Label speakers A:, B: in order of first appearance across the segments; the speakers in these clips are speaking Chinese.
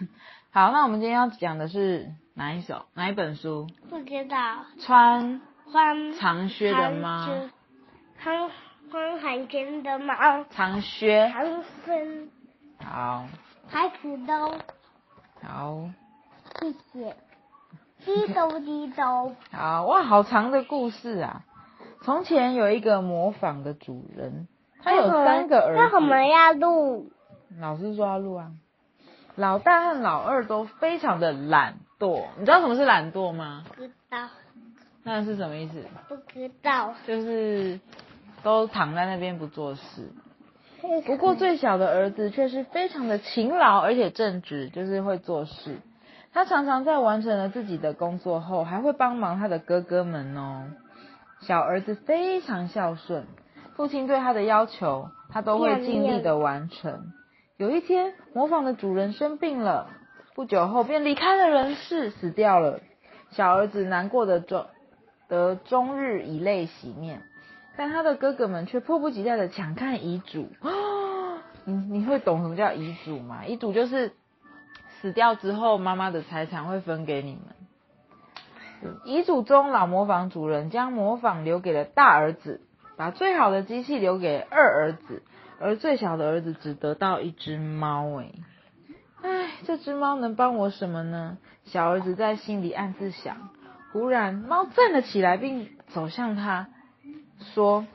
A: 好，那我们今天要讲的是哪一首哪一本书？
B: 不知道。
A: 穿
B: 穿
A: 长靴的猫。
B: 穿穿长靴的猫。
A: 长靴。
B: 长靴。
A: 好。
B: 孩子都。
A: 好。
B: 谢谢。滴咚滴咚。
A: 好哇，好长的故事啊！从前有一个模仿的主人，他有三个儿子。
B: 为什么要录？
A: 老师说要录啊。老大和老二都非常的懒惰，你知道什么是懒惰吗？
B: 不知道。
A: 那是什么意思？
B: 不知道。
A: 就是都躺在那边不做事。不过最小的儿子却是非常的勤劳而且正直，就是会做事。他常常在完成了自己的工作后，还会帮忙他的哥哥们哦。小儿子非常孝顺，父亲对他的要求，他都会尽力的完成。有一天，模仿的主人生病了，不久后便离开了人世，死掉了。小儿子难过的终得终日以泪洗面，但他的哥哥们却迫不及待的抢看遗嘱。你你会懂什么叫遗嘱吗？遗嘱就是死掉之后，妈妈的财产会分给你们。遗嘱中，老模仿主人将模仿留给了大儿子，把最好的机器留给二儿子。而最小的儿子只得到一只猫，哎，唉，这只猫能帮我什么呢？小儿子在心里暗自想。忽然，猫站了起来，并走向他，说：“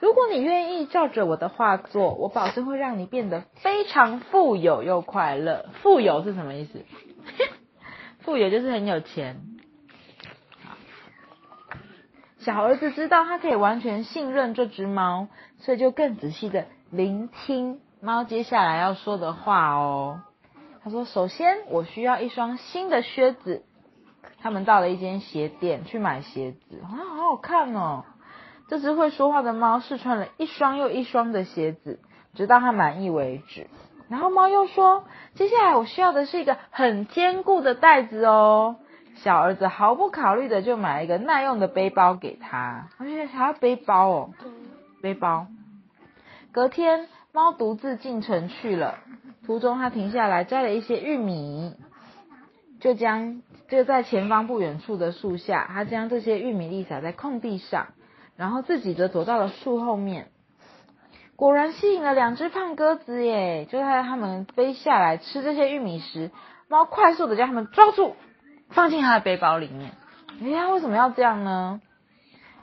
A: 如果你愿意照着我的话做，我保证会让你变得非常富有又快乐。富有是什么意思？富有就是很有钱。小儿子知道他可以完全信任这只猫。”所以就更仔细的聆听猫接下来要说的话哦。他说：“首先，我需要一双新的靴子。”他们到了一间鞋店去买鞋子，啊，好好看哦！这只会说话的猫试穿了一双又一双的鞋子，直到它满意为止。然后猫又说：“接下来我需要的是一个很坚固的袋子哦。”小儿子毫不考虑的就买了一个耐用的背包给他。而且还要背包哦。背包。隔天，猫独自进城去了。途中，他停下来摘了一些玉米，就将就在前方不远处的树下，他将这些玉米粒撒在空地上，然后自己则躲到了树后面。果然吸引了两只胖鸽子耶！就在它们飞下来吃这些玉米时，猫快速的将它们抓住，放进他的背包里面。哎呀，为什么要这样呢？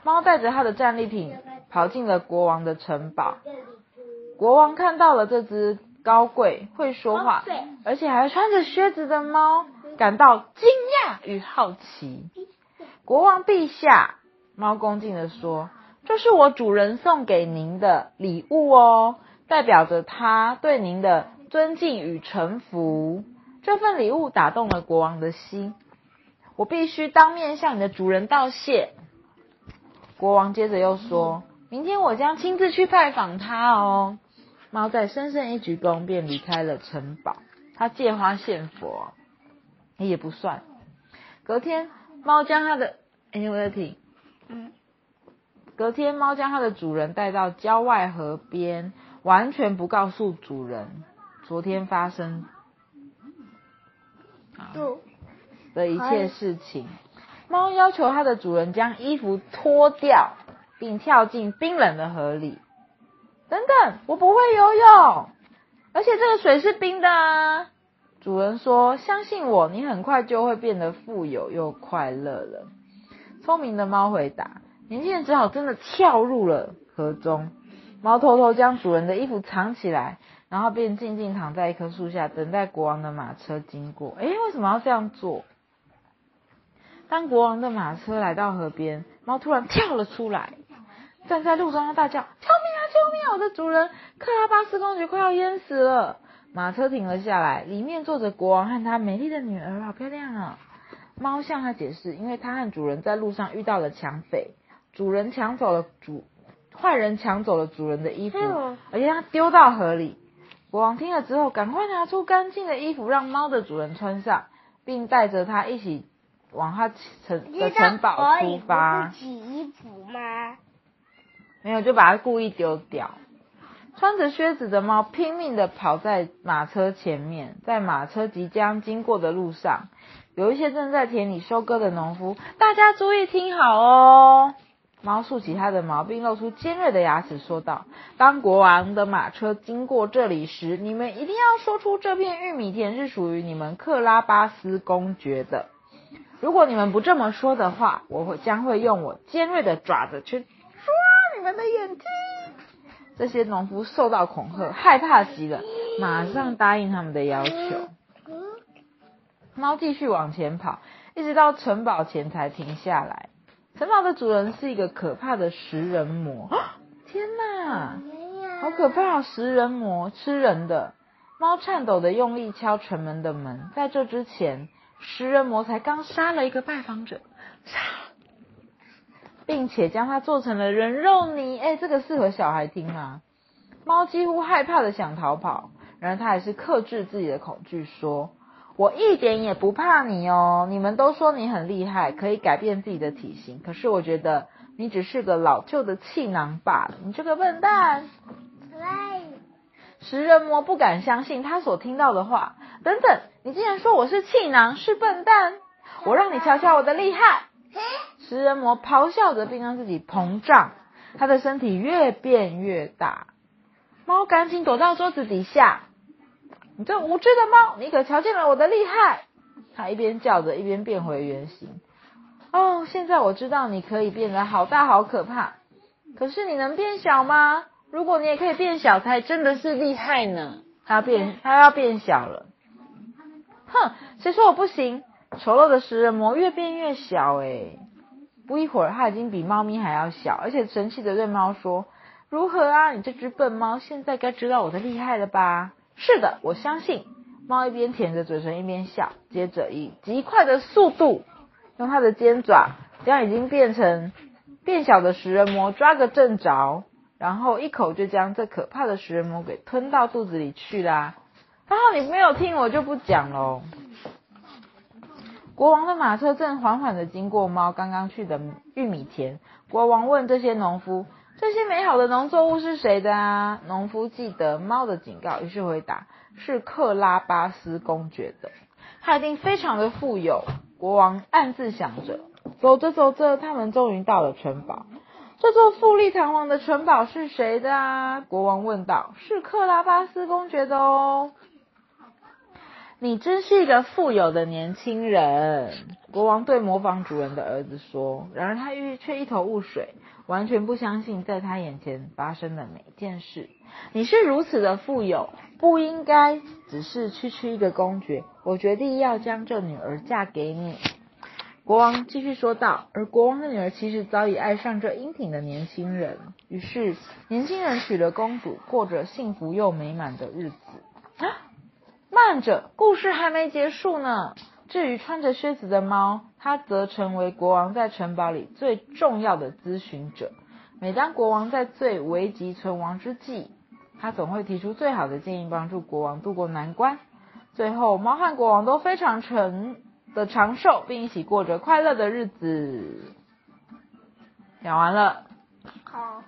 A: 猫带着它的战利品。跑进了国王的城堡。国王看到了这只高贵、会说话，而且还穿着靴子的猫，感到惊讶与好奇。国王陛下，猫恭敬的说：“这是我主人送给您的礼物哦，代表着他对您的尊敬与臣服。”这份礼物打动了国王的心。我必须当面向你的主人道谢。国王接着又说。明天我将亲自去拜访他哦。猫在深深一鞠躬，便离开了城堡。他借花献佛，也不算。隔天，猫将它的哎，我在听。嗯。隔天，猫将它的主人带到郊外河边，完全不告诉主人昨天发生的一切事情。猫要求它的主人将衣服脱掉。并跳进冰冷的河里。等等，我不会游泳，而且这个水是冰的啊！主人说：“相信我，你很快就会变得富有又快乐了。”聪明的猫回答。年轻人只好真的跳入了河中。猫偷偷将主人的衣服藏起来，然后便静静躺在一棵树下，等待国王的马车经过。诶，为什么要这样做？当国王的马车来到河边，猫突然跳了出来。站在路中大叫：“救命啊！救命！啊！我的主人克拉巴斯公爵快要淹死了！”马车停了下来，里面坐着国王和他美丽的女儿，好漂亮啊！猫向他解释：“因为他和主人在路上遇到了抢匪，主人抢走了主，坏人抢走了主人的衣服，而且他丢到河里。”国王听了之后，赶快拿出干净的衣服让猫的主人穿上，并带着他一起往他城的城堡出发。
B: 洗衣服吗？
A: 没有，就把它故意丢掉。穿着靴子的猫拼命的跑在马车前面，在马车即将经过的路上，有一些正在田里收割的农夫，大家注意听好哦。猫竖起它的毛，并露出尖锐的牙齿，说道：“当国王的马车经过这里时，你们一定要说出这片玉米田是属于你们克拉巴斯公爵的。如果你们不这么说的话，我会将会用我尖锐的爪子去抓你们的眼睛。”这些农夫受到恐吓，害怕极了，马上答应他们的要求。猫继续往前跑，一直到城堡前才停下来。城堡的主人是一个可怕的食人魔。天哪，好可怕！食人魔吃人的。猫颤抖的用力敲城门的门。在这之前，食人魔才刚杀了一个拜访者，并且将他做成了人肉泥。哎，这个适合小孩听吗？猫几乎害怕的想逃跑，然而他还是克制自己的恐惧，说。我一点也不怕你哦！你们都说你很厉害，可以改变自己的体型，可是我觉得你只是个老旧的气囊罢了。你这个笨蛋！食人魔不敢相信他所听到的话。等等，你竟然说我是气囊，是笨蛋！我让你瞧瞧我的厉害！食人魔咆哮着，并让自己膨胀，他的身体越变越大。猫赶紧躲到桌子底下。你这无知的猫，你可瞧见了我的厉害！它一边叫着，一边变回原形。哦，现在我知道你可以变得好大好可怕。可是你能变小吗？如果你也可以变小，才真的是厉害呢。它变，它要变小了。哼，谁说我不行？丑陋的食人魔越变越小，诶不一会儿，它已经比猫咪还要小，而且神气的对猫说：“如何啊，你这只笨猫，现在该知道我的厉害了吧？”是的，我相信。猫一边舔着嘴唇一边笑，接着以极快的速度，用它的尖爪将已经变成变小的食人魔抓个正着，然后一口就将这可怕的食人魔给吞到肚子里去啦。然后你没有听，我就不讲喽。国王的马车正缓缓的经过猫刚刚去的玉米田。国王问这些农夫。这些美好的农作物是谁的啊？农夫记得猫的警告，于是回答：“是克拉巴斯公爵的，他一定非常的富有。”国王暗自想着。走着走着，他们终于到了城堡。这座富丽堂皇的城堡是谁的啊？国王问道：“是克拉巴斯公爵的哦。”你真是一个富有的年轻人，国王对模仿主人的儿子说。然而他却一头雾水。完全不相信在他眼前发生的每件事。你是如此的富有，不应该只是区区一个公爵。我决定要将这女儿嫁给你。国王继续说道。而国王的女儿其实早已爱上这英挺的年轻人。于是，年轻人娶了公主，过着幸福又美满的日子。慢着，故事还没结束呢。至于穿着靴子的猫，它则成为国王在城堡里最重要的咨询者。每当国王在最危急存亡之际，他总会提出最好的建议，帮助国王渡过难关。最后，猫和国王都非常长的长寿，并一起过着快乐的日子。讲完了。
B: 好。